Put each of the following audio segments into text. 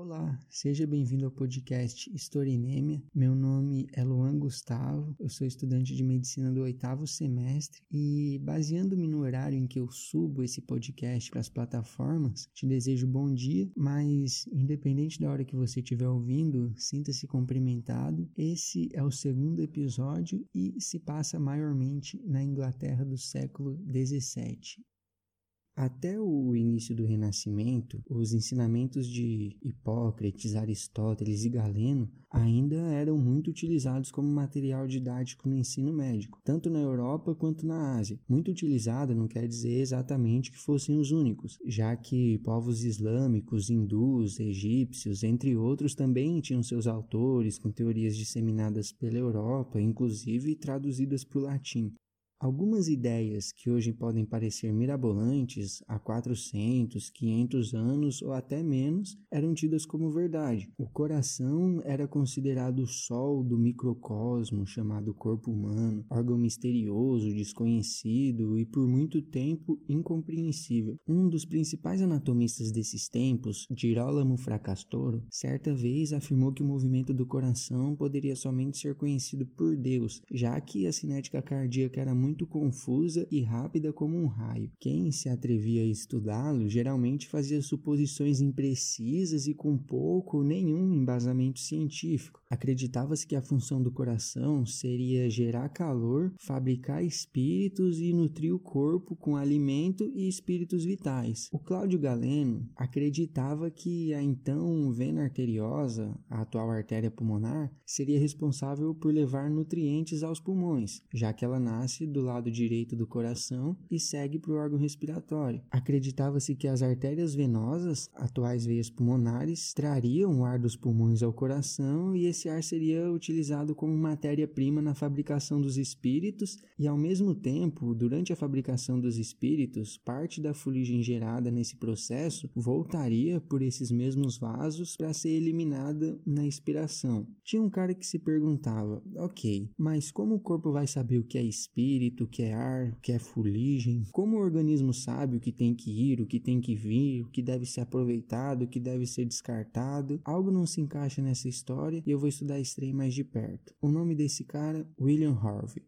Olá, seja bem-vindo ao podcast Historinêmia. Meu nome é Luan Gustavo, eu sou estudante de medicina do oitavo semestre e, baseando-me no horário em que eu subo esse podcast para as plataformas, te desejo bom dia, mas independente da hora que você estiver ouvindo, sinta-se cumprimentado. Esse é o segundo episódio e se passa maiormente na Inglaterra do século 17. Até o início do Renascimento, os ensinamentos de Hipócrates, Aristóteles e Galeno ainda eram muito utilizados como material didático no ensino médico, tanto na Europa quanto na Ásia. Muito utilizado não quer dizer exatamente que fossem os únicos, já que povos islâmicos, hindus, egípcios, entre outros, também tinham seus autores com teorias disseminadas pela Europa, inclusive traduzidas para o latim. Algumas ideias que hoje podem parecer mirabolantes há 400, 500 anos ou até menos eram tidas como verdade. O coração era considerado o sol do microcosmo chamado corpo humano, órgão misterioso, desconhecido e por muito tempo incompreensível. Um dos principais anatomistas desses tempos, Girolamo Fracastoro, certa vez afirmou que o movimento do coração poderia somente ser conhecido por Deus, já que a cinética cardíaca era muito muito confusa e rápida como um raio. Quem se atrevia a estudá-lo geralmente fazia suposições imprecisas e com pouco ou nenhum embasamento científico. Acreditava-se que a função do coração seria gerar calor, fabricar espíritos e nutrir o corpo com alimento e espíritos vitais. O Cláudio Galeno acreditava que a então vena arteriosa, a atual artéria pulmonar, seria responsável por levar nutrientes aos pulmões, já que ela nasce do do lado direito do coração e segue para o órgão respiratório. Acreditava-se que as artérias venosas, atuais veias pulmonares, trariam o ar dos pulmões ao coração e esse ar seria utilizado como matéria-prima na fabricação dos espíritos e, ao mesmo tempo, durante a fabricação dos espíritos, parte da fuligem gerada nesse processo voltaria por esses mesmos vasos para ser eliminada na expiração. Tinha um cara que se perguntava: ok, mas como o corpo vai saber o que é espírito? Espírito, o que é ar, o que é fuligem, como o organismo sabe o que tem que ir, o que tem que vir, o que deve ser aproveitado, o que deve ser descartado. Algo não se encaixa nessa história e eu vou estudar esse trem mais de perto. O nome desse cara, William Harvey.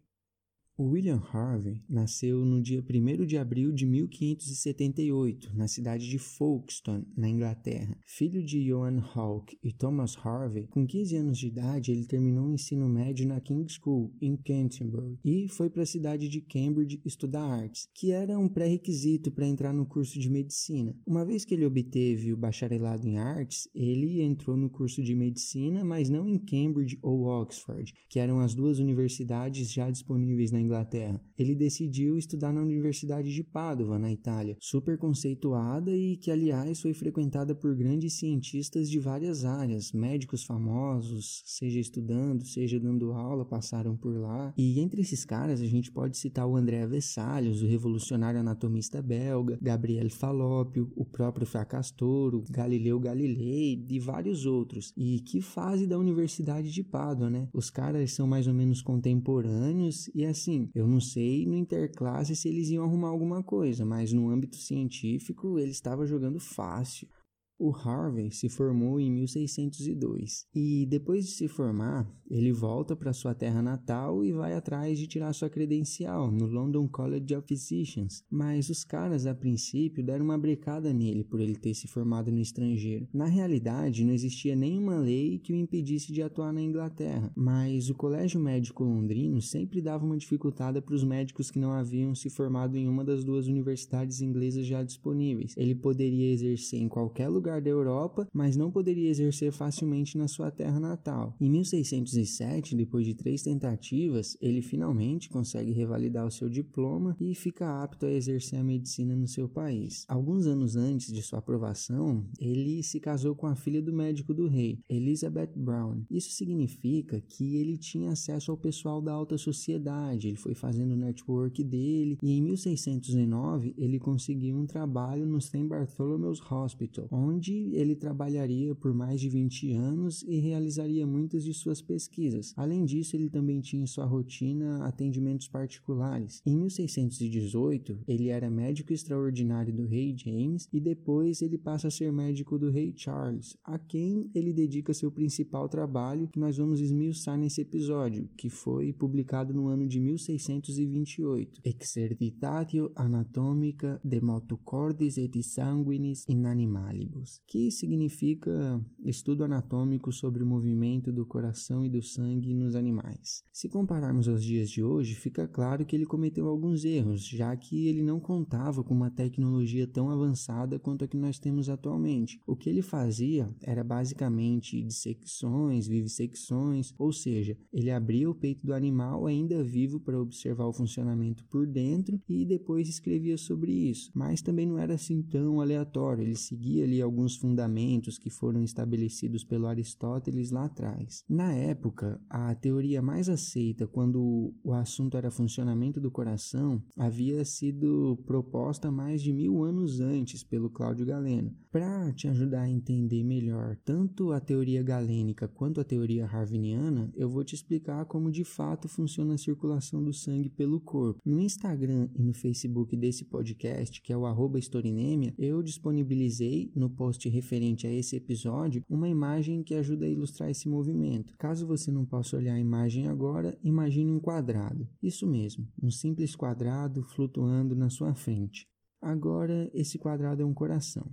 William Harvey nasceu no dia 1 de abril de 1578, na cidade de Folkestone, na Inglaterra. Filho de Johan Hawke e Thomas Harvey, com 15 anos de idade ele terminou o ensino médio na King's School, em Canterbury, e foi para a cidade de Cambridge estudar artes, que era um pré-requisito para entrar no curso de medicina. Uma vez que ele obteve o bacharelado em artes, ele entrou no curso de medicina, mas não em Cambridge ou Oxford, que eram as duas universidades já disponíveis na Inglaterra Inglaterra. Ele decidiu estudar na Universidade de Padova, na Itália, super conceituada e que, aliás, foi frequentada por grandes cientistas de várias áreas, médicos famosos, seja estudando, seja dando aula, passaram por lá. E entre esses caras a gente pode citar o André Vesalius, o revolucionário anatomista belga, Gabriel Falloppio, o próprio Fracastoro, Galileu Galilei e vários outros. E que fase da Universidade de Pádua, né? Os caras são mais ou menos contemporâneos e assim, eu não sei no interclasse se eles iam arrumar alguma coisa, mas no âmbito científico ele estava jogando fácil. O Harvey se formou em 1602 e depois de se formar, ele volta para sua terra natal e vai atrás de tirar sua credencial no London College of Physicians. Mas os caras a princípio deram uma brecada nele por ele ter se formado no estrangeiro. Na realidade, não existia nenhuma lei que o impedisse de atuar na Inglaterra, mas o Colégio Médico Londrino sempre dava uma dificultada para os médicos que não haviam se formado em uma das duas universidades inglesas já disponíveis. Ele poderia exercer em qualquer lugar lugar da Europa, mas não poderia exercer facilmente na sua terra natal. Em 1607, depois de três tentativas, ele finalmente consegue revalidar o seu diploma e fica apto a exercer a medicina no seu país. Alguns anos antes de sua aprovação, ele se casou com a filha do médico do rei, Elizabeth Brown. Isso significa que ele tinha acesso ao pessoal da alta sociedade, ele foi fazendo o network dele e em 1609 ele conseguiu um trabalho no St. Bartholomew's Hospital, onde onde ele trabalharia por mais de 20 anos e realizaria muitas de suas pesquisas. Além disso, ele também tinha em sua rotina atendimentos particulares. Em 1618, ele era médico extraordinário do rei James e depois ele passa a ser médico do rei Charles, a quem ele dedica seu principal trabalho, que nós vamos esmiuçar nesse episódio, que foi publicado no ano de 1628, Exercitatio Anatomica de Motu Cordis et Sanguinis in Que significa estudo anatômico sobre o movimento do coração e do sangue nos animais. Se compararmos aos dias de hoje, fica claro que ele cometeu alguns erros, já que ele não contava com uma tecnologia tão avançada quanto a que nós temos atualmente. O que ele fazia era basicamente dissecções, vivissecções, ou seja, ele abria o peito do animal ainda vivo para observar o funcionamento por dentro e depois escrevia sobre isso. Mas também não era assim tão aleatório, ele seguia ali alguns fundamentos que foram estabelecidos pelo Aristóteles lá atrás. Na época, a teoria mais aceita quando o assunto era funcionamento do coração havia sido proposta mais de mil anos antes pelo Cláudio Galeno. Para te ajudar a entender melhor tanto a teoria galênica quanto a teoria harviniana, eu vou te explicar como de fato funciona a circulação do sangue pelo corpo. No Instagram e no Facebook desse podcast, que é o arroba eu disponibilizei no post referente a esse episódio uma imagem que ajuda a ilustrar esse movimento. Caso você não possa olhar a imagem agora, imagine um quadrado. Isso mesmo, um simples quadrado flutuando na sua frente. Agora, esse quadrado é um coração.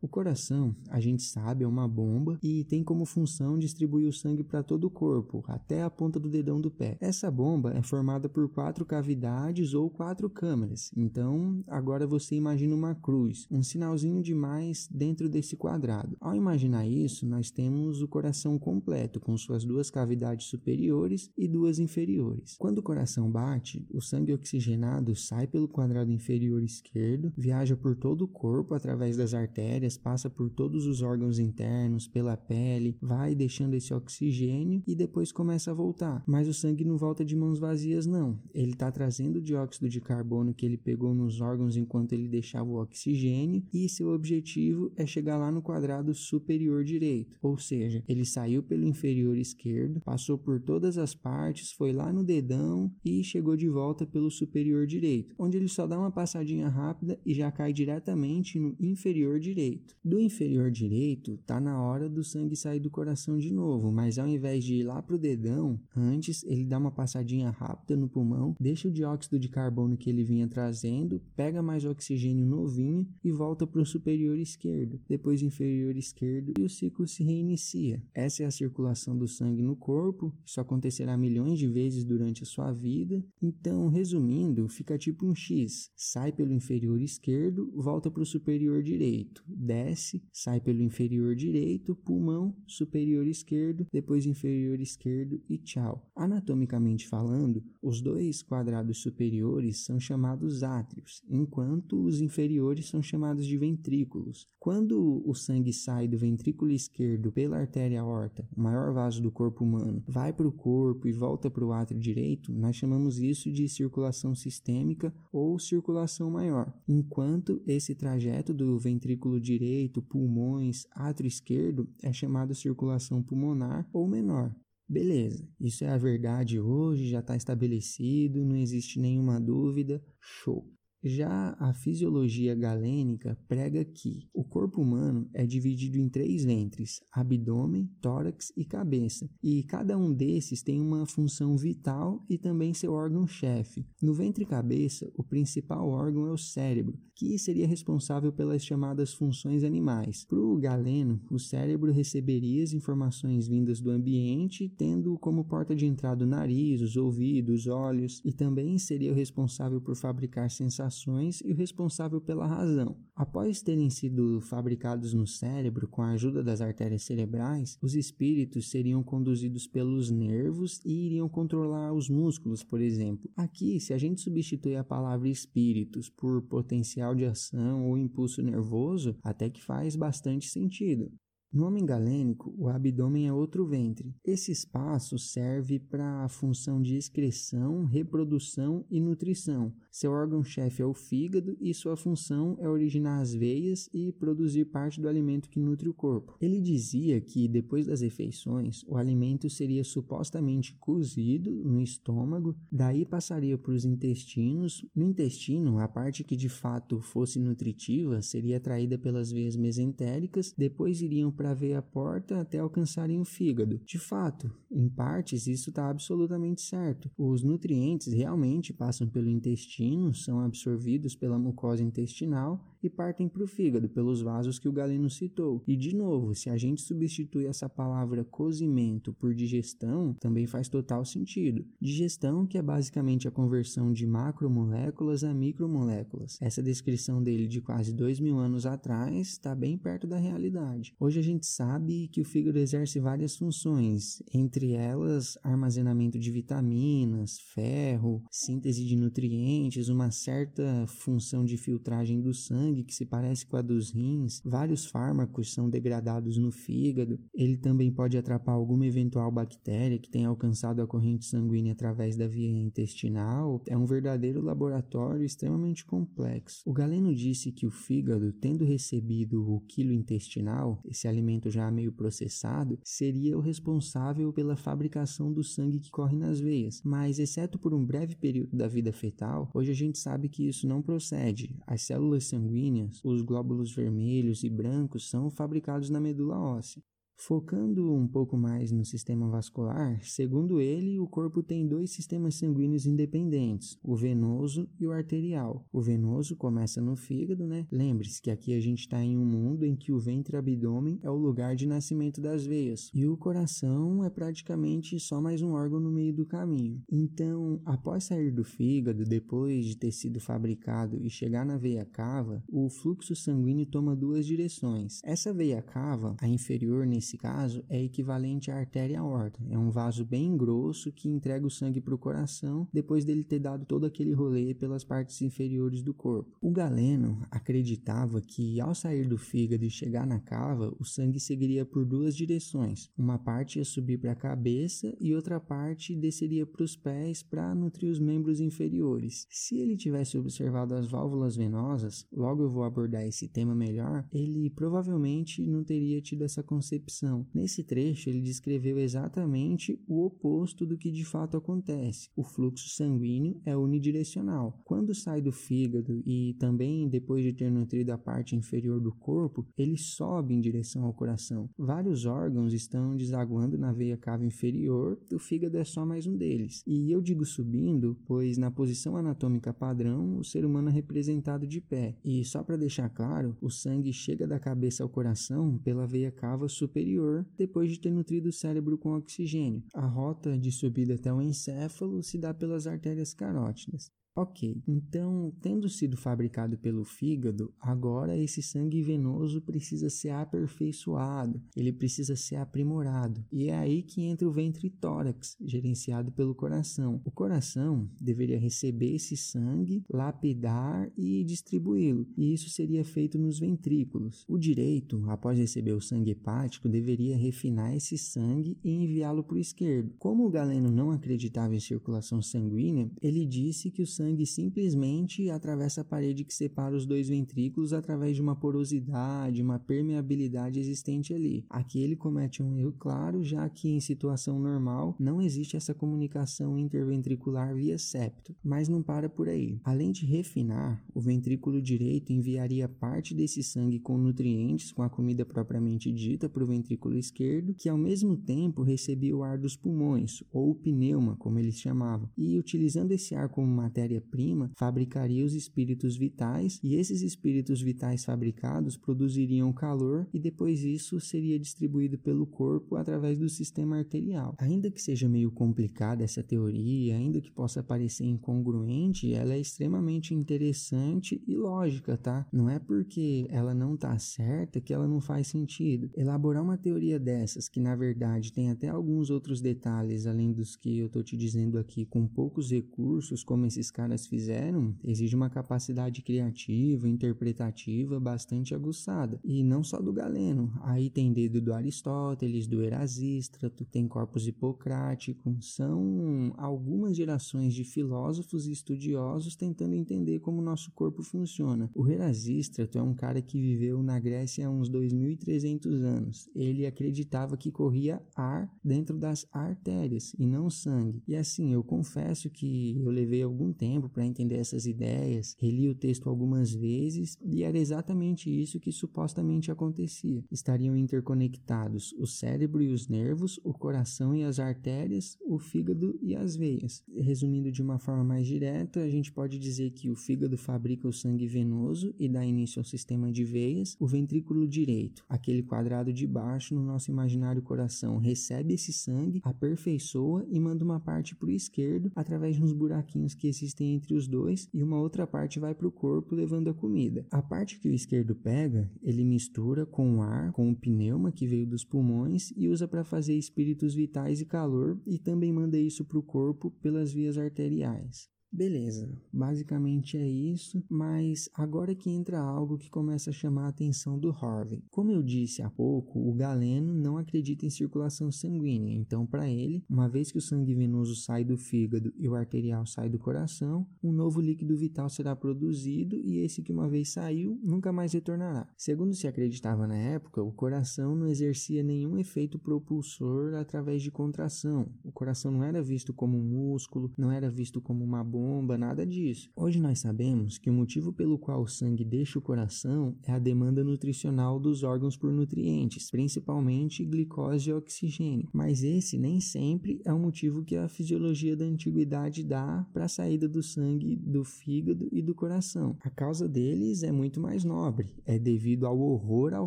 O coração, a gente sabe, é uma bomba e tem como função distribuir o sangue para todo o corpo, até a ponta do dedão do pé. Essa bomba é formada por quatro cavidades ou quatro câmaras. Então, agora você imagina uma cruz, um sinalzinho de mais dentro desse quadrado. Ao imaginar isso, nós temos o coração completo, com suas duas cavidades superiores e duas inferiores. Quando o coração bate, o sangue oxigenado sai pelo quadrado inferior esquerdo, viaja por todo o corpo através das artérias passa por todos os órgãos internos, pela pele, vai deixando esse oxigênio e depois começa a voltar. Mas o sangue não volta de mãos vazias, não. Ele está trazendo o dióxido de carbono que ele pegou nos órgãos enquanto ele deixava o oxigênio e seu objetivo é chegar lá no quadrado superior direito. Ou seja, ele saiu pelo inferior esquerdo, passou por todas as partes, foi lá no dedão e chegou de volta pelo superior direito, onde ele só dá uma passadinha rápida e já cai diretamente no inferior direito direito. Do inferior direito, tá na hora do sangue sair do coração de novo, mas ao invés de ir lá pro dedão, antes ele dá uma passadinha rápida no pulmão, deixa o dióxido de carbono que ele vinha trazendo, pega mais oxigênio novinho e volta pro superior esquerdo, depois inferior esquerdo e o ciclo se reinicia. Essa é a circulação do sangue no corpo, isso acontecerá milhões de vezes durante a sua vida. Então, resumindo, fica tipo um X, sai pelo inferior esquerdo, volta pro superior direito desce, sai pelo inferior direito, pulmão, superior esquerdo, depois inferior esquerdo e tchau. Anatomicamente falando, os dois quadrados superiores são chamados átrios, enquanto os inferiores são chamados de ventrículos. Quando o sangue sai do ventrículo esquerdo pela artéria aorta, o maior vaso do corpo humano, vai para o corpo e volta para o átrio direito, nós chamamos isso de circulação sistêmica ou circulação maior. Enquanto esse trajeto do ventrículo direito direito, pulmões, átrio esquerdo é chamado circulação pulmonar ou menor. Beleza, isso é a verdade hoje, já está estabelecido, não existe nenhuma dúvida, show. Já a fisiologia galênica prega que o corpo humano é dividido em três ventres: abdômen, tórax e cabeça, e cada um desses tem uma função vital e também seu órgão-chefe. No ventre-cabeça, o principal órgão é o cérebro, que seria responsável pelas chamadas funções animais. Para o galeno, o cérebro receberia as informações vindas do ambiente, tendo como porta de entrada o nariz, os ouvidos, os olhos, e também seria o responsável por fabricar sensações ações e o responsável pela razão. Após terem sido fabricados no cérebro com a ajuda das artérias cerebrais, os espíritos seriam conduzidos pelos nervos e iriam controlar os músculos, por exemplo. Aqui, se a gente substituir a palavra espíritos por potencial de ação ou impulso nervoso, até que faz bastante sentido. No homem galênico, o abdômen é outro ventre. Esse espaço serve para a função de excreção, reprodução e nutrição. Seu órgão-chefe é o fígado e sua função é originar as veias e produzir parte do alimento que nutre o corpo. Ele dizia que depois das refeições, o alimento seria supostamente cozido no estômago, daí passaria para os intestinos. No intestino, a parte que de fato fosse nutritiva seria atraída pelas veias mesentéricas, depois iriam para a veia porta até alcançarem o fígado. De fato, em partes isso está absolutamente certo. Os nutrientes realmente passam pelo intestino, são absorvidos pela mucosa intestinal e partem para o fígado pelos vasos que o Galeno citou. E de novo, se a gente substitui essa palavra cozimento por digestão, também faz total sentido. Digestão que é basicamente a conversão de macromoléculas a micromoléculas. Essa descrição dele de quase dois mil anos atrás está bem perto da realidade. Hoje a gente sabe que o fígado exerce várias funções, entre elas armazenamento de vitaminas, ferro, síntese de nutrientes, uma certa função de filtragem do sangue sangue que se parece com a dos rins, vários fármacos são degradados no fígado. Ele também pode atrapar alguma eventual bactéria que tenha alcançado a corrente sanguínea através da via intestinal. É um verdadeiro laboratório extremamente complexo. O Galeno disse que o fígado, tendo recebido o quilo intestinal, esse alimento já meio processado, seria o responsável pela fabricação do sangue que corre nas veias. Mas, exceto por um breve período da vida fetal, hoje a gente sabe que isso não procede. As células sanguíneas sanguíneas, os glóbulos vermelhos e brancos são fabricados na medula óssea. Focando um pouco mais no sistema vascular, segundo ele, o corpo tem dois sistemas sanguíneos independentes, o venoso e o arterial. O venoso começa no fígado, né? Lembre-se que aqui a gente está em um mundo em que o ventre-abdômen é o lugar de nascimento das veias e o coração é praticamente só mais um órgão no meio do caminho. Então, após sair do fígado, depois de ter sido fabricado e chegar na veia cava, o fluxo sanguíneo toma duas direções. Essa veia cava, a inferior nesse nesse caso, é equivalente à artéria aorta. É um vaso bem grosso que entrega o sangue para o coração depois dele ter dado todo aquele rolê pelas partes inferiores do corpo. O Galeno acreditava que ao sair do fígado e chegar na cava, o sangue seguiria por duas direções. Uma parte ia subir para a cabeça e outra parte desceria para os pés para nutrir os membros inferiores. Se ele tivesse observado as válvulas venosas, logo eu vou abordar esse tema melhor, ele provavelmente não teria tido essa concepção Nesse trecho, ele descreveu exatamente o oposto do que de fato acontece. O fluxo sanguíneo é unidirecional. Quando sai do fígado e também depois de ter nutrido a parte inferior do corpo, ele sobe em direção ao coração. Vários órgãos estão desaguando na veia cava inferior, o fígado é só mais um deles. E eu digo subindo, pois na posição anatômica padrão, o ser humano é representado de pé. E só para deixar claro, o sangue chega da cabeça ao coração pela veia cava superior depois de ter nutrido o cérebro com oxigênio. A rota de subida até o encéfalo se dá pelas artérias carótidas. Ok, então, tendo sido fabricado pelo fígado, agora esse sangue venoso precisa ser aperfeiçoado, ele precisa ser aprimorado. E é aí que entra o ventre tórax, gerenciado pelo coração. O coração deveria receber esse sangue, lapidar e distribuí-lo, e isso seria feito nos ventrículos. O direito, após receber o sangue hepático, deveria refinar esse sangue e enviá-lo para o esquerdo. Como o Galeno não acreditava em circulação sanguínea, ele disse que o sangue sangue simplesmente atravessa a parede que separa os dois ventrículos através de uma porosidade, uma permeabilidade existente ali. Aqui ele comete um erro claro, já que em situação normal não existe essa comunicação interventricular via septo. Mas não para por aí. Além de refinar, o ventrículo direito enviaria parte desse sangue com nutrientes, com a comida propriamente dita, para o ventrículo esquerdo, que ao mesmo tempo recebia o ar dos pulmões, ou pneuma, como eles chamavam. E utilizando esse ar como matéria matéria-prima fabricaria os espíritos vitais e esses espíritos vitais fabricados produziriam calor e depois isso seria distribuído pelo corpo através do sistema arterial. Ainda que seja meio complicada essa teoria, ainda que possa parecer incongruente, ela é extremamente interessante e lógica, tá? Não é porque ela não tá certa que ela não faz sentido. Elaborar uma teoria dessas, que na verdade tem até alguns outros detalhes além dos que eu tô te dizendo aqui, com poucos recursos, como esses caras fizeram exige uma capacidade criativa, interpretativa bastante aguçada. E não só do Galeno. Aí tem dedo do Aristóteles, do Erasístrato, tem corpus hipocrático. São algumas gerações de filósofos e estudiosos tentando entender como o nosso corpo funciona. O Erasístrato é um cara que viveu na Grécia há uns 2.300 anos. Ele acreditava que corria ar dentro das artérias e não sangue. E assim, eu confesso que eu levei algum tempo para entender essas ideias, reli o texto algumas vezes e era exatamente isso que supostamente acontecia. Estariam interconectados o cérebro e os nervos, o coração e as artérias, o fígado e as veias. Resumindo de uma forma mais direta, a gente pode dizer que o fígado fabrica o sangue venoso e dá início ao sistema de veias, o ventrículo direito, aquele quadrado de baixo no nosso imaginário coração, recebe esse sangue, aperfeiçoa e manda uma parte para o esquerdo através de uns buraquinhos que existem entre os dois e uma outra parte vai para o corpo levando a comida. A parte que o esquerdo pega, ele mistura com o ar, com o pneuma que veio dos pulmões e usa para fazer espíritos vitais e calor e também manda isso para o corpo pelas vias arteriais. Beleza, basicamente é isso, mas agora que entra algo que começa a chamar a atenção do Harvey. Como eu disse há pouco, o Galeno não acredita em circulação sanguínea, então para ele, uma vez que o sangue venoso sai do fígado e o arterial sai do coração, um novo líquido vital será produzido e esse que uma vez saiu nunca mais retornará. Segundo se acreditava na época, o coração não exercia nenhum efeito propulsor através de contração. O coração não era visto como um músculo, não era visto como uma bomba, nada disso. Hoje nós sabemos que o motivo pelo qual o sangue deixa o coração é a demanda nutricional dos órgãos por nutrientes, principalmente glicose e oxigênio. Mas esse nem sempre é o motivo que a fisiologia da antiguidade dá para a saída do sangue do fígado e do coração. A causa deles é muito mais nobre, é devido ao horror ao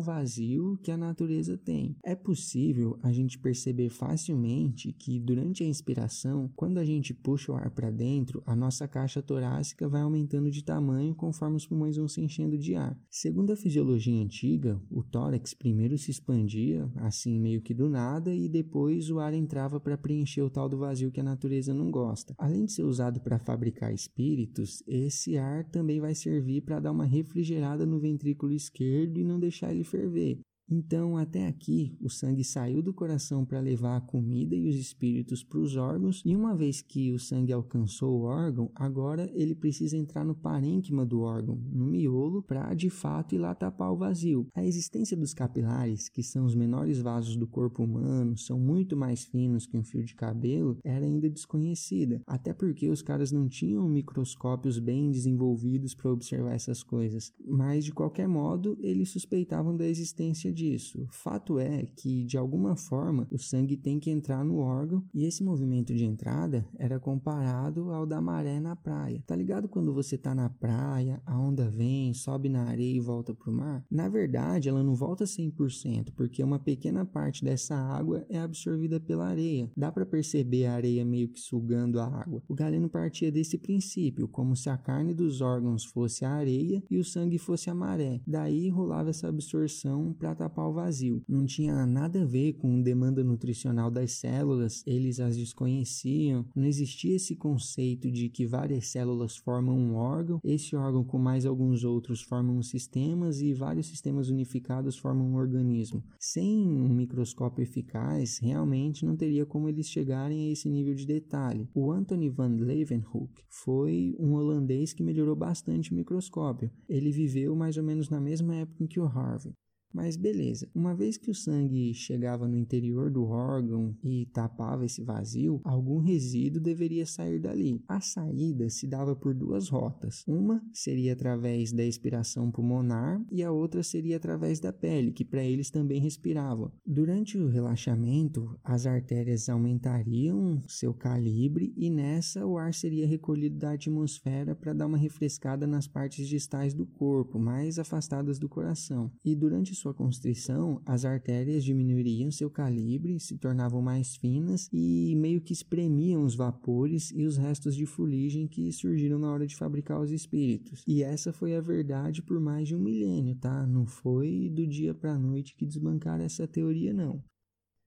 vazio que a natureza tem. É possível a gente perceber facilmente que durante a inspiração, quando a gente puxa o ar para dentro, a nossa caixa torácica vai aumentando de tamanho conforme os pulmões vão se enchendo de ar. Segundo a fisiologia antiga, o tórax primeiro se expandia, assim meio que do nada, e depois o ar entrava para preencher o tal do vazio que a natureza não gosta. Além de ser usado para fabricar espíritos, esse ar também vai servir para dar uma refrigerada no ventrículo esquerdo e não deixar ele ferver. Então, até aqui, o sangue saiu do coração para levar a comida e os espíritos para os órgãos, e uma vez que o sangue alcançou o órgão, agora ele precisa entrar no parênquima do órgão, no miolo, para de fato ir lá tapar o vazio. A existência dos capilares, que são os menores vasos do corpo humano, são muito mais finos que um fio de cabelo, era ainda desconhecida, até porque os caras não tinham microscópios bem desenvolvidos para observar essas coisas. Mas, de qualquer modo, eles suspeitavam da existência de disso. Fato é que, de alguma forma, o sangue tem que entrar no órgão e esse movimento de entrada era comparado ao da maré na praia. Tá ligado quando você tá na praia, a onda vem, sobe na areia e volta pro mar? Na verdade, ela não volta 100%, porque uma pequena parte dessa água é absorvida pela areia. Dá para perceber a areia meio que sugando a água. O Galeno partia desse princípio, como se a carne dos órgãos fosse a areia e o sangue fosse a maré. Daí rolava essa absorção para tapar o vazio. Não tinha nada a ver com demanda nutricional das células, eles as desconheciam. Não existia esse conceito de que várias células formam um órgão, esse órgão com mais alguns outros formam sistemas e vários sistemas unificados formam um organismo. Sem um microscópio eficaz, realmente não teria como eles chegarem a esse nível de detalhe. O Anthony van Leeuwenhoek foi um holandês que melhorou bastante o microscópio. Ele viveu mais ou menos na mesma época em que o Harvey. Mas beleza, uma vez que o sangue chegava no interior do órgão e tapava esse vazio, algum resíduo deveria sair dali. A saída se dava por duas rotas. Uma seria através da expiração pulmonar e a outra seria através da pele, que para eles também respiravam. Durante o relaxamento, as artérias aumentariam seu calibre e nessa o ar seria recolhido da atmosfera para dar uma refrescada nas partes distais do corpo, mais afastadas do coração. E durante sua constrição, as artérias diminuiriam seu calibre, se tornavam mais finas e meio que espremiam os vapores e os restos de fuligem que surgiram na hora de fabricar os espíritos. E essa foi a verdade por mais de um milênio, tá? Não foi do dia para a noite que desbancaram essa teoria, não.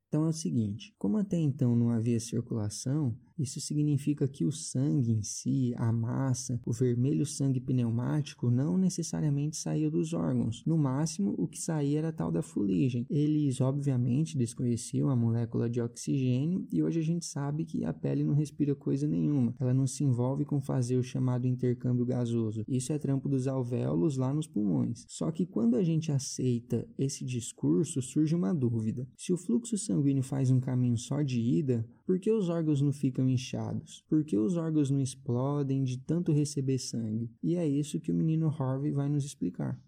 Então é o seguinte: como até então não havia circulação, Isso significa que o sangue em si, a massa, o vermelho sangue pneumático não necessariamente saía dos órgãos. No máximo, o que saía era tal da fuligem. Eles, obviamente, desconheciam a molécula de oxigênio e hoje a gente sabe que a pele não respira coisa nenhuma. Ela não se envolve com fazer o chamado intercâmbio gasoso. Isso é trampo dos alvéolos lá nos pulmões. Só que quando a gente aceita esse discurso, surge uma dúvida. Se o fluxo sanguíneo faz um caminho só de ida, por que os órgãos não ficam inchados? Por que os órgãos não explodem de tanto receber sangue? E é isso que o menino Harvey vai nos explicar.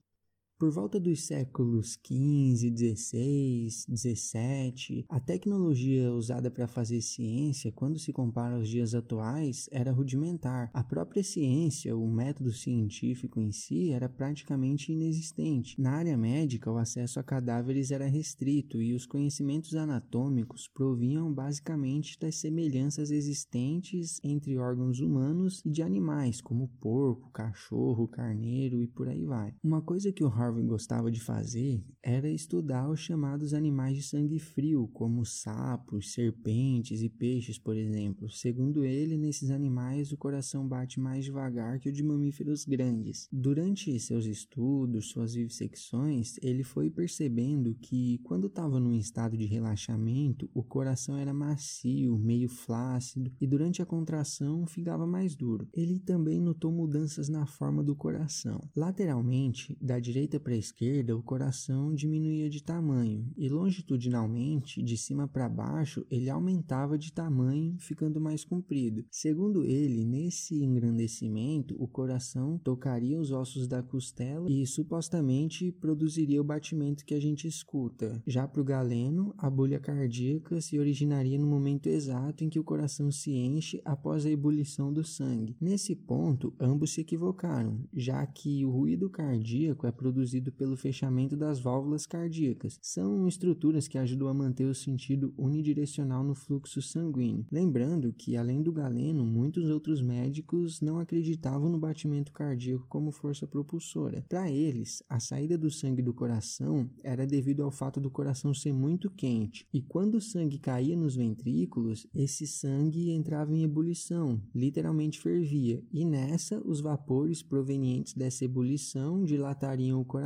Por volta dos séculos XV, XVI, XVII, a tecnologia usada para fazer ciência, quando se compara aos dias atuais, era rudimentar. A própria ciência, o método científico em si, era praticamente inexistente. Na área médica, o acesso a cadáveres era restrito e os conhecimentos anatômicos provinham basicamente das semelhanças existentes entre órgãos humanos e de animais, como porco, cachorro, carneiro e por aí vai. Uma coisa que o Harvey gostava de fazer era estudar os chamados animais de sangue frio, como sapos, serpentes e peixes, por exemplo. Segundo ele, nesses animais o coração bate mais devagar que o de mamíferos grandes. Durante seus estudos, suas vivissecções, ele foi percebendo que quando estava num estado de relaxamento, o coração era macio, meio flácido e durante a contração ficava mais duro. Ele também notou mudanças na forma do coração. Lateralmente, da direita direita para a esquerda, o coração diminuía de tamanho, e longitudinalmente, de cima para baixo, ele aumentava de tamanho, ficando mais comprido. Segundo ele, nesse engrandecimento, o coração tocaria os ossos da costela e supostamente produziria o batimento que a gente escuta. Já para o Galeno, a bolha cardíaca se originaria no momento exato em que o coração se enche após a ebulição do sangue. Nesse ponto, ambos se equivocaram, já que o ruído cardíaco é produzido produzido pelo fechamento das válvulas cardíacas. São estruturas que ajudam a manter o sentido unidirecional no fluxo sanguíneo. Lembrando que, além do galeno, muitos outros médicos não acreditavam no batimento cardíaco como força propulsora. Para eles, a saída do sangue do coração era devido ao fato do coração ser muito quente, e quando o sangue caía nos ventrículos, esse sangue entrava em ebulição, literalmente fervia, e nessa os vapores provenientes dessa ebulição dilatariam o coração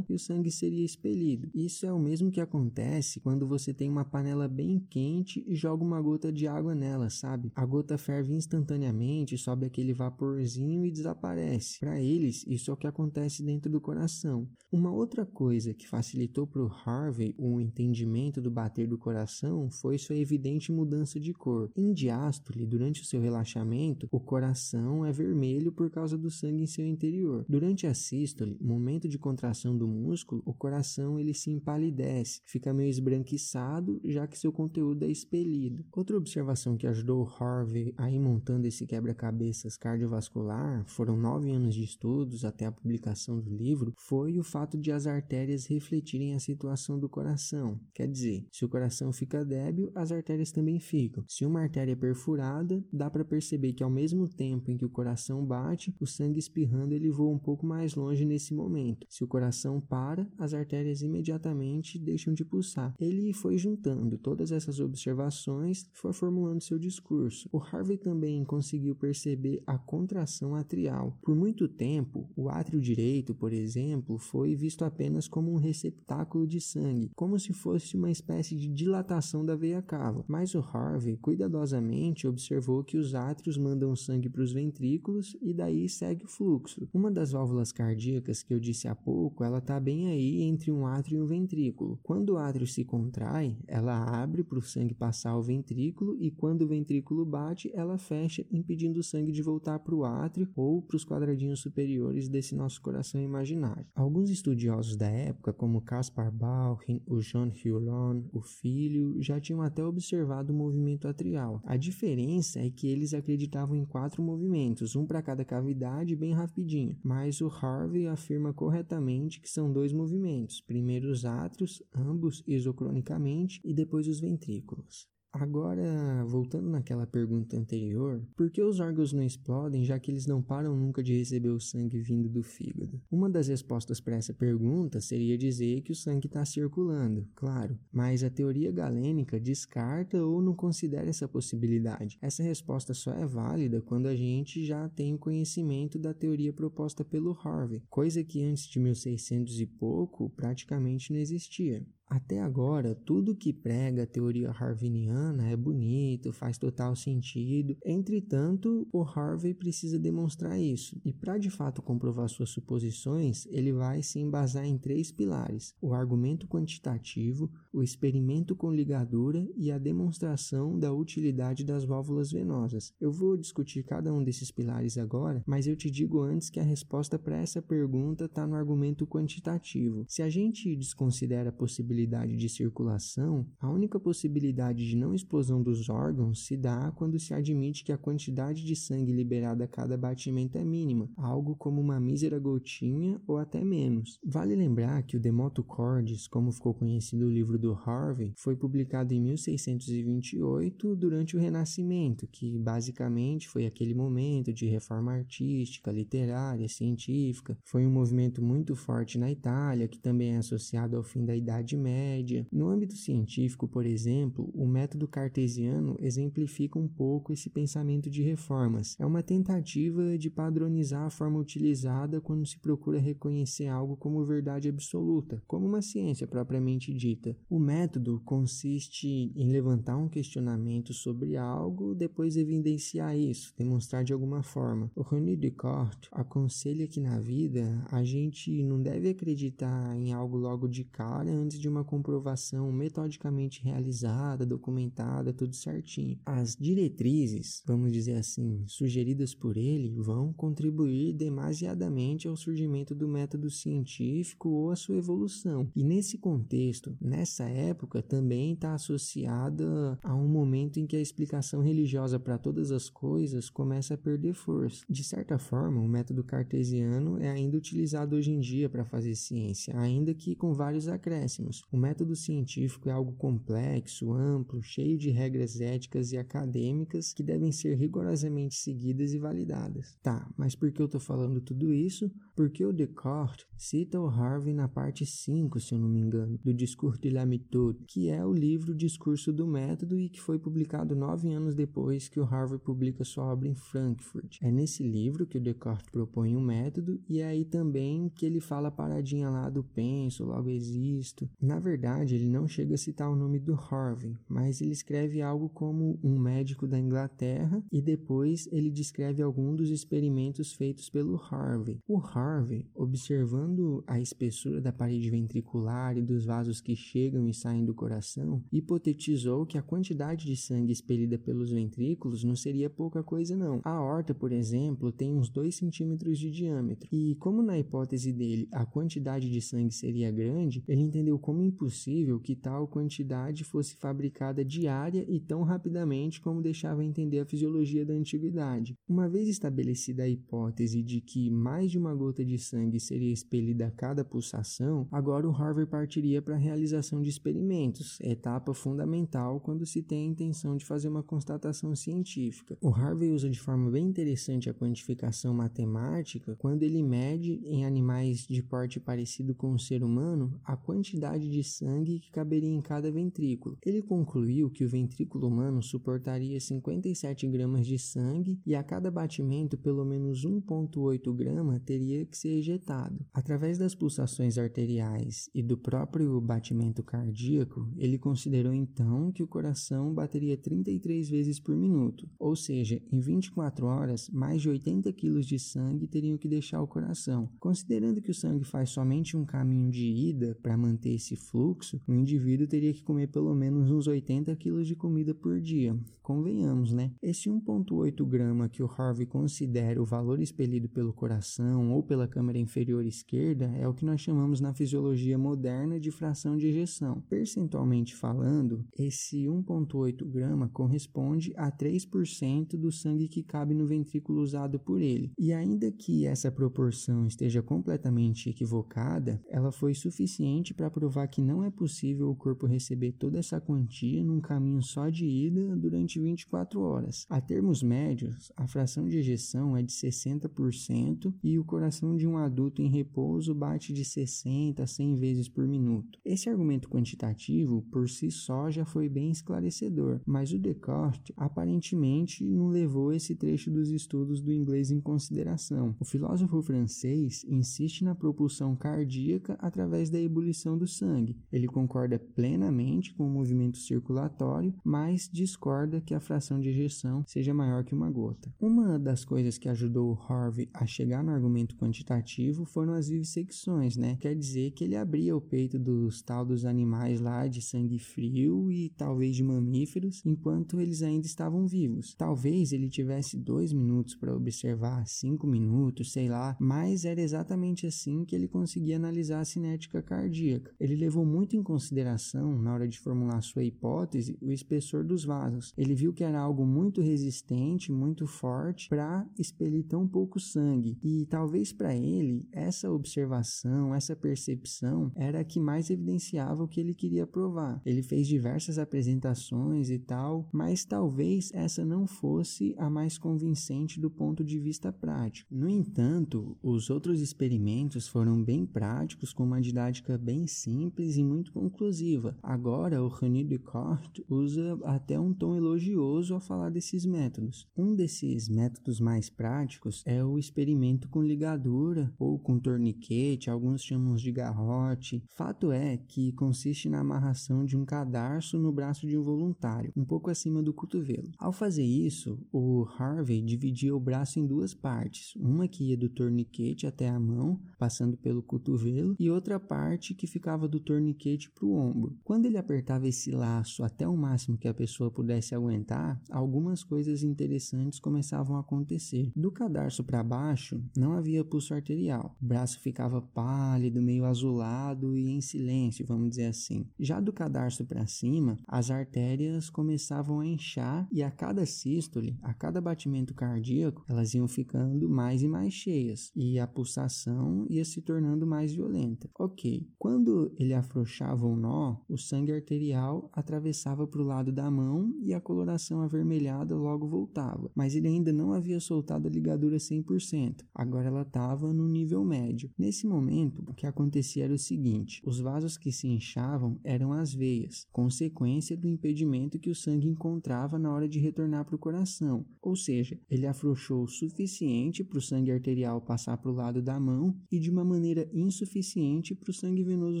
e o sangue seria expelido. Isso é o mesmo que acontece quando você tem uma panela bem quente e joga uma gota de água nela, sabe? A gota ferve instantaneamente, sobe aquele vaporzinho e desaparece. Para eles, isso é o que acontece dentro do coração. Uma outra coisa que facilitou para o Harvey o entendimento do bater do coração foi sua evidente mudança de cor. Em diástole, durante o seu relaxamento, o coração é vermelho por causa do sangue em seu interior. Durante a sístole, momento de contração do músculo, o coração ele se empalidece, fica meio esbranquiçado, já que seu conteúdo é expelido. Outra observação que ajudou Harvey a ir montando esse quebra-cabeças cardiovascular, foram nove anos de estudos até a publicação do livro, foi o fato de as artérias refletirem a situação do coração. Quer dizer, se o coração fica débil, as artérias também ficam. Se uma artéria é perfurada, dá para perceber que ao mesmo tempo em que o coração bate, o sangue espirrando ele voa um pouco mais longe nesse momento. Se o coração para, as artérias imediatamente deixam de pulsar. Ele foi juntando todas essas observações foi formulando seu discurso. O Harvey também conseguiu perceber a contração atrial. Por muito tempo, o átrio direito, por exemplo, foi visto apenas como um receptáculo de sangue, como se fosse uma espécie de dilatação da veia cava. Mas o Harvey cuidadosamente observou que os átrios mandam sangue para os ventrículos e daí segue o fluxo. Uma das válvulas cardíacas que eu disse há pouco, ela está bem aí entre um átrio e um ventrículo. Quando o átrio se contrai, ela abre para o sangue passar ao ventrículo e quando o ventrículo bate, ela fecha, impedindo o sangue de voltar para o átrio ou para os quadradinhos superiores desse nosso coração imaginário. Alguns estudiosos da época, como Caspar Bauchin, o John Huron, o filho, já tinham até observado o movimento atrial. A diferença é que eles acreditavam em quatro movimentos, um para cada cavidade, bem rapidinho, mas o Harvey afirma corretamente que são dois movimentos, primeiro os átrios, ambos isocronicamente, e depois os ventrículos. Agora, voltando naquela pergunta anterior, por que os órgãos não explodem já que eles não param nunca de receber o sangue vindo do fígado? Uma das respostas para essa pergunta seria dizer que o sangue está circulando, claro, mas a teoria galênica descarta ou não considera essa possibilidade. Essa resposta só é válida quando a gente já tem o conhecimento da teoria proposta pelo Harvey, coisa que antes de 1600 e pouco praticamente não existia. Até agora, tudo que prega a teoria harviniana é bonito, faz total sentido. Entretanto, o Harvey precisa demonstrar isso. E para de fato comprovar suas suposições, ele vai se embasar em três pilares: o argumento quantitativo, o experimento com ligadura e a demonstração da utilidade das válvulas venosas. Eu vou discutir cada um desses pilares agora, mas eu te digo antes que a resposta para essa pergunta está no argumento quantitativo. Se a gente desconsidera a possibilidade possibilidade de circulação, a única possibilidade de não explosão dos órgãos se dá quando se admite que a quantidade de sangue liberada a cada batimento é mínima, algo como uma mísera gotinha ou até menos. Vale lembrar que o Demoto Cordis, como ficou conhecido o livro do Harvey, foi publicado em 1628 durante o Renascimento, que basicamente foi aquele momento de reforma artística, literária, científica. Foi um movimento muito forte na Itália, que também é associado ao fim da Idade Média. No âmbito científico, por exemplo, o método cartesiano exemplifica um pouco esse pensamento de reformas. É uma tentativa de padronizar a forma utilizada quando se procura reconhecer algo como verdade absoluta, como uma ciência propriamente dita. O método consiste em levantar um questionamento sobre algo, depois evidenciar isso, demonstrar de alguma forma. O René Descartes aconselha que na vida a gente não deve acreditar em algo logo de cara antes de uma comprovação metodicamente realizada, documentada, tudo certinho. As diretrizes, vamos dizer assim, sugeridas por ele vão contribuir demasiadamente ao surgimento do método científico ou à sua evolução. E nesse contexto, nessa época, também está associada a um momento em que a explicação religiosa para todas as coisas começa a perder força. De certa forma, o método cartesiano é ainda utilizado hoje em dia para fazer ciência, ainda que com vários acréscimos. O método científico é algo complexo, amplo, cheio de regras éticas e acadêmicas que devem ser rigorosamente seguidas e validadas. Tá, mas por que eu estou falando tudo isso? Porque o Descartes cita o Harvey na parte 5, se eu não me engano, do Discours de la Méthode, que é o livro Discurso do Método e que foi publicado nove anos depois que o Harvey publica sua obra em Frankfurt. É nesse livro que o Descartes propõe um método e é aí também que ele fala a paradinha lá do penso, logo existo. Na verdade, ele não chega a citar o nome do Harvey, mas ele escreve algo como um médico da Inglaterra e depois ele descreve algum dos experimentos feitos pelo Harvey. O Harvey, observando a espessura da parede ventricular e dos vasos que chegam e saem do coração, hipotetizou que a quantidade de sangue expelida pelos ventrículos não seria pouca coisa não. A aorta, por exemplo, tem uns 2 centímetros de diâmetro e como na hipótese dele a quantidade de sangue seria grande, ele entendeu como impossível que tal quantidade fosse fabricada diária e tão rapidamente como deixava entender a fisiologia da antiguidade. Uma vez estabelecida a hipótese de que mais de uma gota de sangue seria expelida a cada pulsação, agora o Harvey partiria para a realização de experimentos, etapa fundamental quando se tem a intenção de fazer uma constatação científica. O Harvey usa de forma bem interessante a quantificação matemática quando ele mede em animais de porte parecido com o ser humano a quantidade de sangue que caberia em cada ventrículo. Ele concluiu que o ventrículo humano suportaria 57 gramas de sangue e a cada batimento pelo menos 1,8 grama teria que ser ejetado. Através das pulsações arteriais e do próprio batimento cardíaco, ele considerou então que o coração bateria 33 vezes por minuto, ou seja, em 24 horas, mais de 80 quilos de sangue teriam que deixar o coração. Considerando que o sangue faz somente um caminho de ida para manter esse fluxo, o indivíduo teria que comer pelo menos uns 80 quilos de comida por dia. Convenhamos, né? Esse 1,8 grama que o Harvey considera o valor expelido pelo coração ou pela câmara inferior esquerda é o que nós chamamos na fisiologia moderna de fração de ejeção. Percentualmente falando, esse 1,8 grama corresponde a 3% do sangue que cabe no ventrículo usado por ele. E ainda que essa proporção esteja completamente equivocada, ela foi suficiente para provar provar que não é possível o corpo receber toda essa quantia num caminho só de ida durante 24 horas. A termos médios, a fração de ejeção é de 60% e o coração de um adulto em repouso bate de 60 a 100 vezes por minuto. Esse argumento quantitativo, por si só, já foi bem esclarecedor, mas o Descartes aparentemente não levou esse trecho dos estudos do inglês em consideração. O filósofo francês insiste na propulsão cardíaca através da ebulição do sangue. Ele concorda plenamente com o movimento circulatório, mas discorda que a fração de ejeção seja maior que uma gota. Uma das coisas que ajudou Harvey a chegar no argumento quantitativo foram as vivissecções, né? Quer dizer que ele abria o peito dos tal dos animais lá de sangue frio e talvez de mamíferos, enquanto eles ainda estavam vivos. Talvez ele tivesse dois minutos para observar, cinco minutos, sei lá, mas era exatamente assim que ele conseguia analisar a cinética cardíaca. Ele levou muito em consideração, na hora de formular sua hipótese, o espessor dos vasos. Ele viu que era algo muito resistente, muito forte, para expelir tão pouco sangue. E talvez para ele, essa observação, essa percepção, era a que mais evidenciava o que ele queria provar. Ele fez diversas apresentações e tal, mas talvez essa não fosse a mais convincente do ponto de vista prático. No entanto, os outros experimentos foram bem práticos, com uma didática bem simples e muito conclusiva. Agora, o René Descartes usa até um tom elogioso ao falar desses métodos. Um desses métodos mais práticos é o experimento com ligadura ou com torniquete, alguns chamam de garrote. Fato é que consiste na amarração de um cadarço no braço de um voluntário, um pouco acima do cotovelo. Ao fazer isso, o Harvey dividia o braço em duas partes, uma que ia do torniquete até a mão, passando pelo cotovelo, e outra parte que ficava do torniquete para o ombro. Quando ele apertava esse laço até o máximo que a pessoa pudesse aguentar, algumas coisas interessantes começavam a acontecer. Do cadarço para baixo, não havia pulso arterial. O braço ficava pálido, meio azulado e em silêncio, vamos dizer assim. Já do cadarço para cima, as artérias começavam a inchar e a cada sístole, a cada batimento cardíaco, elas iam ficando mais e mais cheias e a pulsação ia se tornando mais violenta. Ok, quando ele afrouxava o nó, o sangue arterial atravessava para o lado da mão e a coloração avermelhada logo voltava, mas ele ainda não havia soltado a ligadura 100%, agora ela estava no nível médio. Nesse momento, o que acontecia era o seguinte: os vasos que se inchavam eram as veias, consequência do impedimento que o sangue encontrava na hora de retornar para o coração, ou seja, ele afrouxou o suficiente para o sangue arterial passar para o lado da mão e de uma maneira insuficiente para o sangue venoso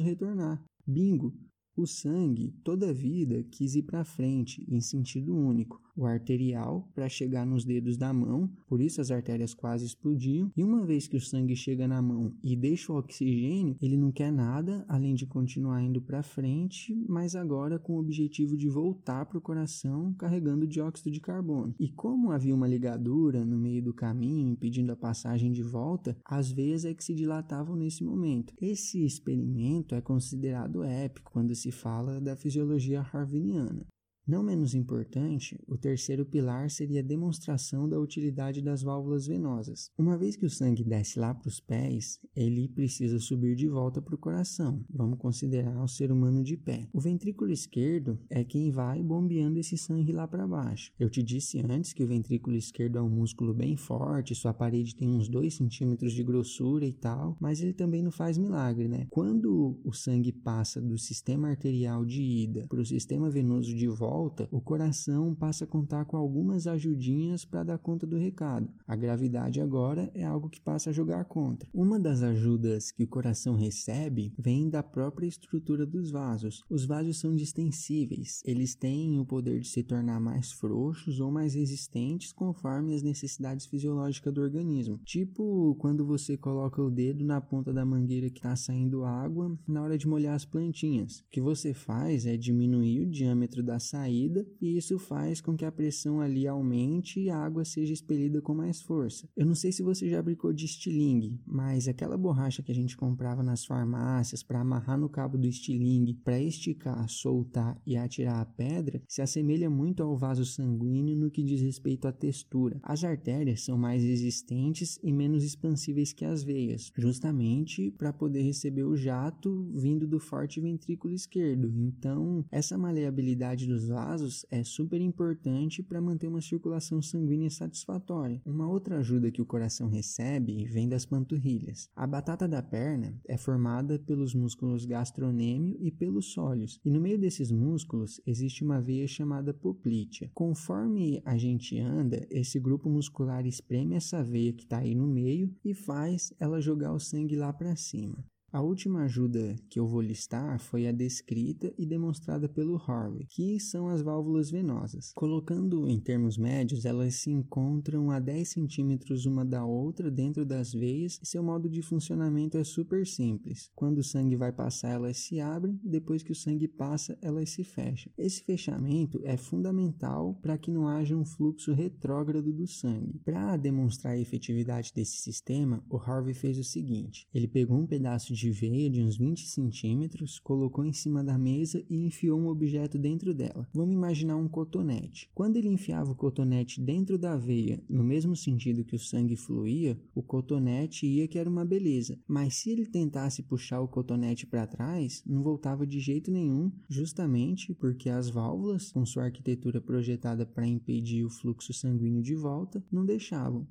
retornar. Bingo! O sangue, toda a vida, quis ir para frente, em sentido único, o arterial para chegar nos dedos da mão, por isso as artérias quase explodiam. E uma vez que o sangue chega na mão e deixa o oxigênio, ele não quer nada além de continuar indo para frente, mas agora com o objetivo de voltar para o coração carregando dióxido de carbono. E como havia uma ligadura no meio do caminho impedindo a passagem de volta, as veias é que se dilatavam nesse momento. Esse experimento é considerado épico quando se fala da fisiologia harviniana. Não menos importante, o terceiro pilar seria a demonstração da utilidade das válvulas venosas. Uma vez que o sangue desce lá para os pés, ele precisa subir de volta para o coração. Vamos considerar o ser humano de pé. O ventrículo esquerdo é quem vai bombeando esse sangue lá para baixo. Eu te disse antes que o ventrículo esquerdo é um músculo bem forte, sua parede tem uns 2 centímetros de grossura e tal, mas ele também não faz milagre, né? Quando o sangue passa do sistema arterial de ida para o sistema venoso de volta, volta, o coração passa a contar com algumas ajudinhas para dar conta do recado. A gravidade agora é algo que passa a jogar contra. Uma das ajudas que o coração recebe vem da própria estrutura dos vasos. Os vasos são distensíveis, eles têm o poder de se tornar mais frouxos ou mais resistentes conforme as necessidades fisiológicas do organismo. Tipo quando você coloca o dedo na ponta da mangueira que está saindo água na hora de molhar as plantinhas. O que você faz é diminuir o diâmetro da saída saída e isso faz com que a pressão ali aumente e a água seja expelida com mais força. Eu não sei se você já brincou de estilingue, mas aquela borracha que a gente comprava nas farmácias para amarrar no cabo do estilingue, para esticar, soltar e atirar a pedra, se assemelha muito ao vaso sanguíneo no que diz respeito à textura. As artérias são mais resistentes e menos expansíveis que as veias, justamente para poder receber o jato vindo do forte ventrículo esquerdo. Então, essa maleabilidade dos vasos é super importante para manter uma circulação sanguínea satisfatória. Uma outra ajuda que o coração recebe vem das panturrilhas. A batata da perna é formada pelos músculos gastronêmio e pelos sólios, e no meio desses músculos existe uma veia chamada poplítea. Conforme a gente anda, esse grupo muscular espreme essa veia que está aí no meio e faz ela jogar o sangue lá para cima. A última ajuda que eu vou listar foi a descrita e demonstrada pelo Harvey, que são as válvulas venosas. Colocando em termos médios, elas se encontram a 10 centímetros uma da outra dentro das veias e seu modo de funcionamento é super simples. Quando o sangue vai passar, elas se abrem, depois que o sangue passa, elas se fecham. Esse fechamento é fundamental para que não haja um fluxo retrógrado do sangue. Para demonstrar a efetividade desse sistema, o Harvey fez o seguinte: ele pegou um pedaço de de veia de uns 20 centímetros, colocou em cima da mesa e enfiou um objeto dentro dela. Vamos imaginar um cotonete. Quando ele enfiava o cotonete dentro da veia, no mesmo sentido que o sangue fluía, o cotonete ia que era uma beleza. Mas se ele tentasse puxar o cotonete para trás, não voltava de jeito nenhum, justamente porque as válvulas, com sua arquitetura projetada para impedir o fluxo sanguíneo de volta, não deixavam.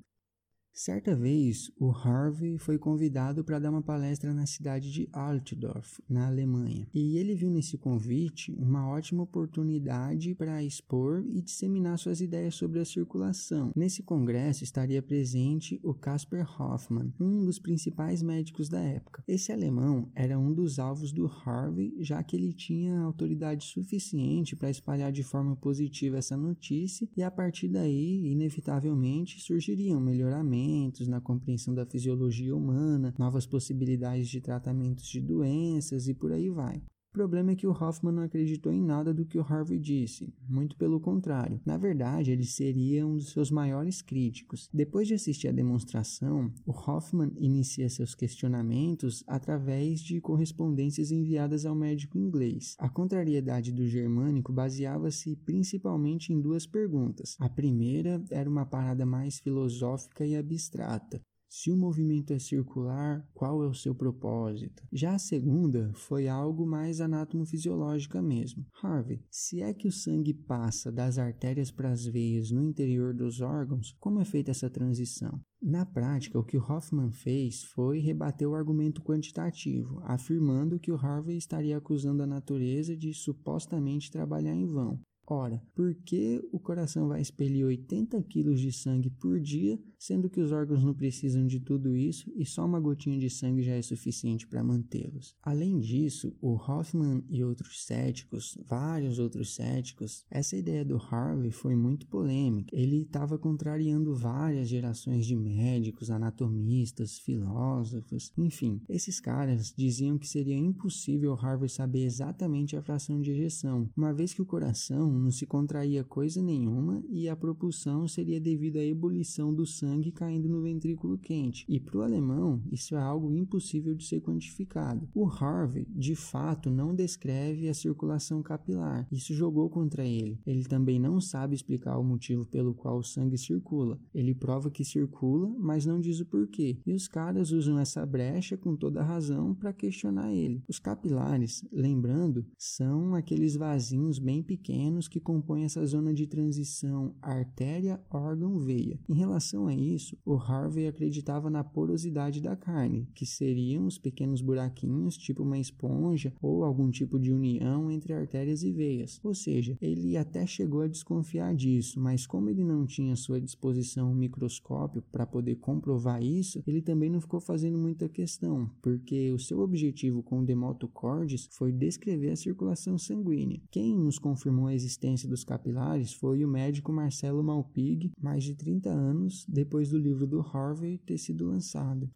Certa vez, o Harvey foi convidado para dar uma palestra na cidade de Altdorf, na Alemanha, e ele viu nesse convite uma ótima oportunidade para expor e disseminar suas ideias sobre a circulação. Nesse congresso estaria presente o Casper Hoffmann, um dos principais médicos da época. Esse alemão era um dos alvos do Harvey, já que ele tinha autoridade suficiente para espalhar de forma positiva essa notícia, e a partir daí, inevitavelmente, surgiriam melhoramentos na compreensão da fisiologia humana, novas possibilidades de tratamentos de doenças e por aí vai. O problema é que o Hoffman não acreditou em nada do que o Harvey disse, muito pelo contrário. Na verdade, ele seria um dos seus maiores críticos. Depois de assistir à demonstração, o Hoffman inicia seus questionamentos através de correspondências enviadas ao médico inglês. A contrariedade do germânico baseava-se principalmente em duas perguntas. A primeira era uma parada mais filosófica e abstrata. Se o movimento é circular, qual é o seu propósito? Já a segunda foi algo mais anátomo-fisiológica mesmo. Harvey, se é que o sangue passa das artérias para as veias no interior dos órgãos, como é feita essa transição? Na prática, o que Hoffman fez foi rebater o argumento quantitativo, afirmando que o Harvey estaria acusando a natureza de supostamente trabalhar em vão. Ora, por que o coração vai expelir 80 quilos de sangue por dia, sendo que os órgãos não precisam de tudo isso e só uma gotinha de sangue já é suficiente para mantê-los? Além disso, o Hoffman e outros céticos, vários outros céticos, essa ideia do Harvey foi muito polêmica. Ele estava contrariando várias gerações de médicos, anatomistas, filósofos, enfim. Esses caras diziam que seria impossível Harvey saber exatamente a fração de ejeção, uma vez que o coração não se contraía coisa nenhuma e a propulsão seria devido à ebulição do sangue caindo no ventrículo quente. E para o alemão, isso é algo impossível de ser quantificado. O Harvey, de fato, não descreve a circulação capilar. Isso jogou contra ele. Ele também não sabe explicar o motivo pelo qual o sangue circula. Ele prova que circula, mas não diz o porquê. E os caras usam essa brecha com toda razão para questionar ele. Os capilares, lembrando, são aqueles vasinhos bem pequenos que compõem essa zona de transição artéria-órgão-veia. Em relação a isso, o Harvey acreditava na porosidade da carne, que seriam os pequenos buraquinhos, tipo uma esponja ou algum tipo de união entre artérias e veias. Ou seja, ele até chegou a desconfiar disso, mas como ele não tinha à sua disposição um microscópio para poder comprovar isso, ele também não ficou fazendo muita questão, porque o seu objetivo com o Demotocordes foi descrever a circulação sanguínea. Quem nos confirmou a existência dos capilares foi o médico Marcelo Malpig, mais de 30 anos do livro do Harvey ter sido lançado.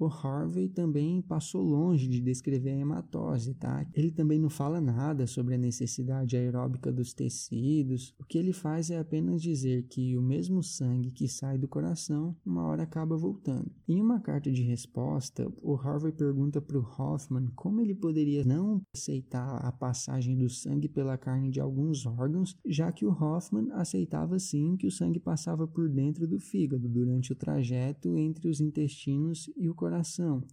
O Harvey também passou longe de descrever a hematose, tá? Ele também não fala nada sobre a necessidade aeróbica dos tecidos. O que ele faz é apenas dizer que o mesmo sangue que sai do coração, uma hora acaba voltando. Em uma carta de resposta, o Harvey pergunta para o Hoffman como ele poderia não aceitar a passagem do sangue pela carne de alguns órgãos, já que o Hoffman aceitava sim que o sangue passava por dentro do fígado durante o trajeto entre os intestinos e o coração.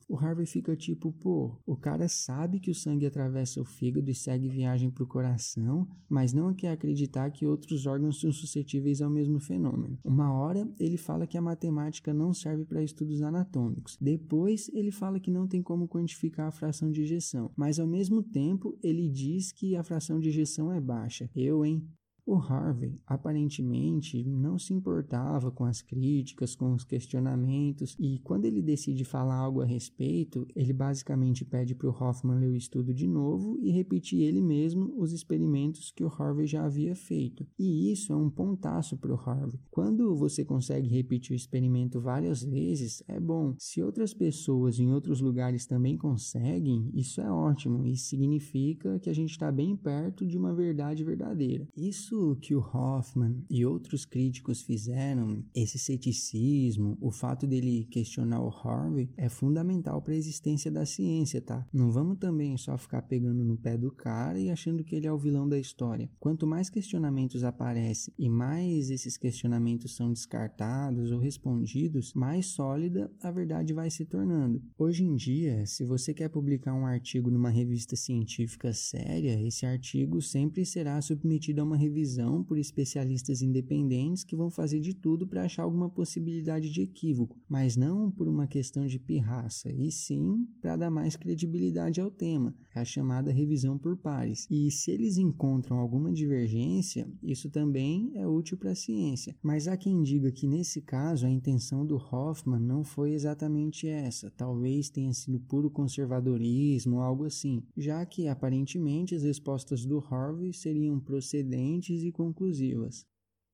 O Harvey fica tipo, pô, o cara sabe que o sangue atravessa o fígado e segue viagem para o coração, mas não quer acreditar que outros órgãos são suscetíveis ao mesmo fenômeno. Uma hora ele fala que a matemática não serve para estudos anatômicos. Depois ele fala que não tem como quantificar a fração de ejeção, mas ao mesmo tempo ele diz que a fração de ejeção é baixa. Eu, hein? O Harvey aparentemente não se importava com as críticas, com os questionamentos, e quando ele decide falar algo a respeito, ele basicamente pede para o Hoffman ler o estudo de novo e repetir ele mesmo os experimentos que o Harvey já havia feito. E isso é um pontaço para o Harvey. Quando você consegue repetir o experimento várias vezes, é bom. Se outras pessoas em outros lugares também conseguem, isso é ótimo e significa que a gente está bem perto de uma verdade verdadeira. Isso isso que o Hoffman e outros críticos fizeram, esse ceticismo, o fato dele questionar o Harvey, é fundamental para a existência da ciência, tá? Não vamos também só ficar pegando no pé do cara e achando que ele é o vilão da história. Quanto mais questionamentos aparecem e mais esses questionamentos são descartados ou respondidos, mais sólida a verdade vai se tornando. Hoje em dia, se você quer publicar um artigo numa revista científica séria, esse artigo sempre será submetido a uma revisão revisão por especialistas independentes que vão fazer de tudo para achar alguma possibilidade de equívoco, mas não por uma questão de pirraça, e sim para dar mais credibilidade ao tema, a chamada revisão por pares. E se eles encontram alguma divergência, isso também é útil para a ciência. Mas há quem diga que nesse caso a intenção do Hoffman não foi exatamente essa, talvez tenha sido puro conservadorismo ou algo assim, já que aparentemente as respostas do Harvey seriam procedentes e conclusivas.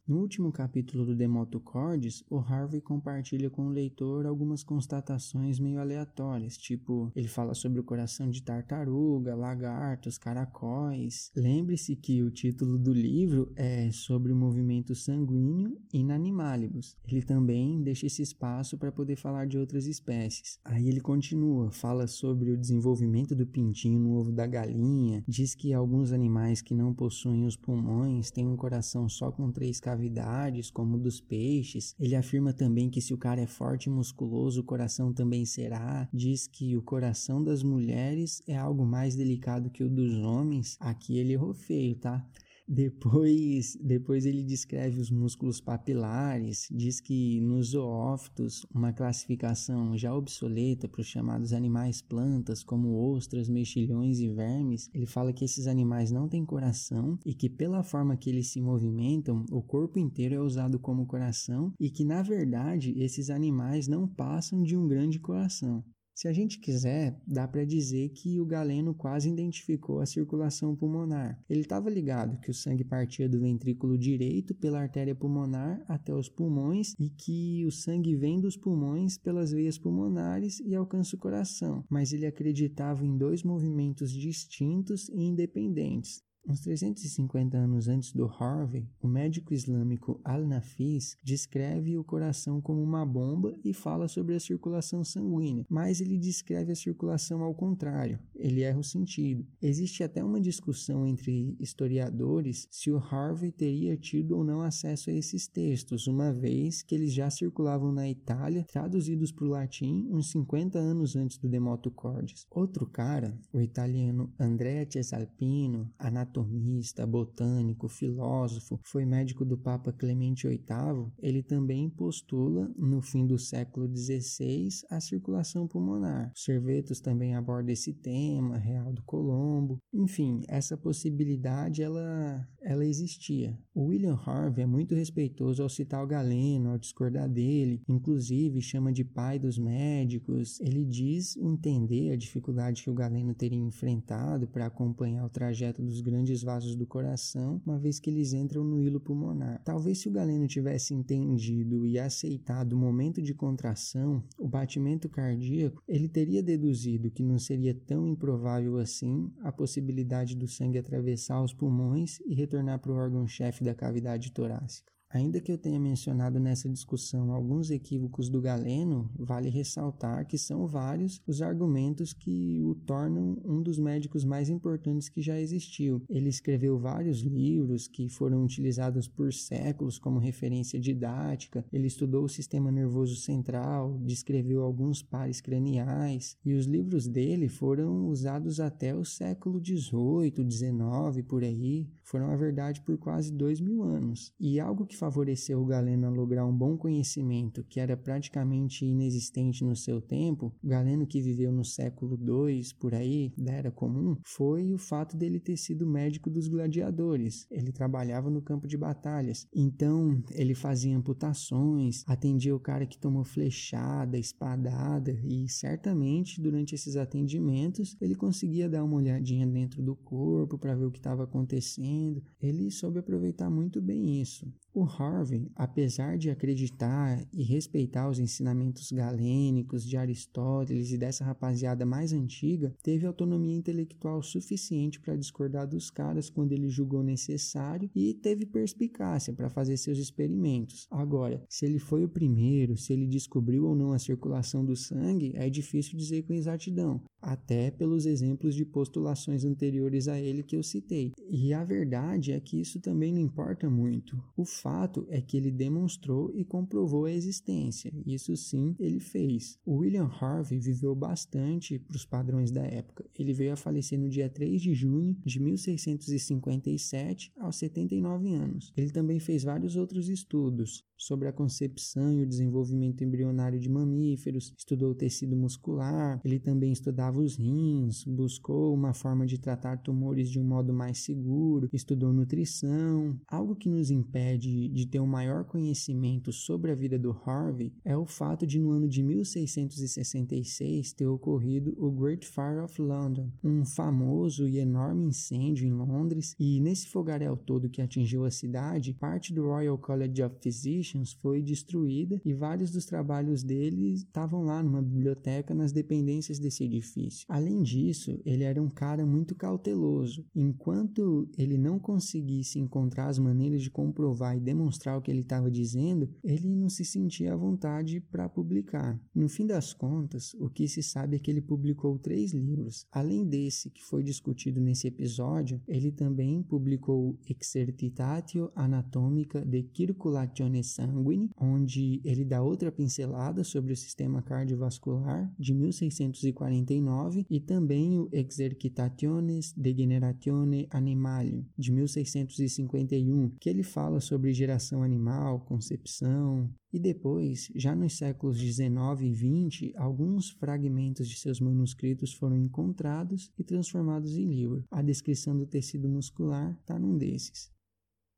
No último capítulo do Demoto Cordis, o Harvey compartilha com o leitor algumas constatações meio aleatórias, tipo, ele fala sobre o coração de tartaruga, lagartos, caracóis. Lembre-se que o título do livro é sobre o movimento sanguíneo in animalibus. Ele também deixa esse espaço para poder falar de outras espécies. Aí ele continua, fala sobre o desenvolvimento do pintinho no ovo da galinha, diz que alguns animais que não possuem os pulmões têm um coração só com três cavidades, como dos peixes. Ele afirma também que se o cara é forte e musculoso, o coração também será. Diz que o coração das mulheres é algo mais delicado que o dos homens. Aqui ele errou feio, tá? Depois, depois ele descreve os músculos papilares, diz que nos zoófitos, uma classificação já obsoleta para os chamados animais plantas, como ostras, mexilhões e vermes, ele fala que esses animais não têm coração e que pela forma que eles se movimentam, o corpo inteiro é usado como coração e que na verdade esses animais não passam de um grande coração. Se a gente quiser, dá para dizer que o Galeno quase identificou a circulação pulmonar. Ele estava ligado que o sangue partia do ventrículo direito pela artéria pulmonar até os pulmões e que o sangue vem dos pulmões pelas veias pulmonares e alcança o coração, mas ele acreditava em dois movimentos distintos e independentes. Uns 350 anos antes do Harvey, o médico islâmico Al-Nafis descreve o coração como uma bomba e fala sobre a circulação sanguínea, mas ele descreve a circulação ao contrário, ele erra o sentido. Existe até uma discussão entre historiadores se o Harvey teria tido ou não acesso a esses textos, uma vez que eles já circulavam na Itália, traduzidos para o latim uns 50 anos antes do Demoto Cordis. Outro cara, o italiano Andrea Cesalpino, anatomista anatomista, botânico, filósofo, foi médico do Papa Clemente VIII, ele também postula, no fim do século XVI, a circulação pulmonar. Servetos também aborda esse tema, Real do Colombo. Enfim, essa possibilidade ela, ela existia. O William Harvey é muito respeitoso ao citar o Galeno, ao discordar dele, inclusive chama de pai dos médicos. Ele diz entender a dificuldade que o Galeno teria enfrentado para acompanhar o trajeto dos grandes vasos do coração, uma vez que eles entram no hilo pulmonar. Talvez se o Galeno tivesse entendido e aceitado o momento de contração, o batimento cardíaco, ele teria deduzido que não seria tão improvável assim a possibilidade do sangue atravessar os pulmões e retornar para o órgão-chefe da cavidade torácica. Ainda que eu tenha mencionado nessa discussão alguns equívocos do Galeno, vale ressaltar que são vários os argumentos que o tornam um dos médicos mais importantes que já existiu. Ele escreveu vários livros que foram utilizados por séculos como referência didática, ele estudou o sistema nervoso central, descreveu alguns pares craniais, e os livros dele foram usados até o século XVIII, XIX, por aí, foram a verdade por quase dois mil anos. E algo que favoreceu o Galeno a lograr um bom conhecimento que era praticamente inexistente no seu tempo, Galeno que viveu no século II, por aí, da Era Comum, foi o fato dele ter sido médico dos gladiadores. Ele trabalhava no campo de batalhas, então ele fazia amputações, atendia o cara que tomou flechada, espadada, e certamente durante esses atendimentos ele conseguia dar uma olhadinha dentro do corpo para ver o que estava acontecendo. Ele soube aproveitar muito bem isso. O Harvey, apesar de acreditar e respeitar os ensinamentos galênicos de Aristóteles e dessa rapaziada mais antiga, teve autonomia intelectual suficiente para discordar dos caras quando ele julgou necessário e teve perspicácia para fazer seus experimentos. Agora, se ele foi o primeiro, se ele descobriu ou não a circulação do sangue, é difícil dizer com exatidão, até pelos exemplos de postulações anteriores a ele que eu citei. E a verdade é que isso também não importa muito. O fato é que ele demonstrou e comprovou a existência. Isso sim ele fez. O William Harvey viveu bastante para os padrões da época. Ele veio a falecer no dia 3 de junho de 1657, aos 79 anos. Ele também fez vários outros estudos sobre a concepção e o desenvolvimento embrionário de mamíferos, estudou o tecido muscular, ele também estudava os rins, buscou uma forma de tratar tumores de um modo mais seguro, estudou nutrição. Algo que nos impede de ter um maior conhecimento sobre a vida do Harvey é o fato de no ano de 1666 ter ocorrido o Great Fire of London, um famoso e enorme incêndio em Londres, e nesse fogaréu todo que atingiu a cidade, parte do Royal College of Physicians foi destruída e vários dos trabalhos dele estavam lá numa biblioteca nas dependências desse edifício. Além disso, ele era um cara muito cauteloso. Enquanto ele não conseguisse encontrar as maneiras de comprovar demonstrar o que ele estava dizendo, ele não se sentia à vontade para publicar. No fim das contas, o que se sabe é que ele publicou três livros. Além desse que foi discutido nesse episódio, ele também publicou Exercitatio Anatomica de Circulatione sanguine, onde ele dá outra pincelada sobre o sistema cardiovascular, de 1649, e também o Exercitationes Degeneratione Animalium, de 1651, que ele fala geração animal, concepção, e depois, já nos séculos 19 e 20, alguns fragmentos de seus manuscritos foram encontrados e transformados em livro. A descrição do tecido muscular está num desses.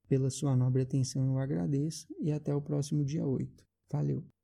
Pela sua nobre atenção eu agradeço e até o próximo dia 8. Valeu!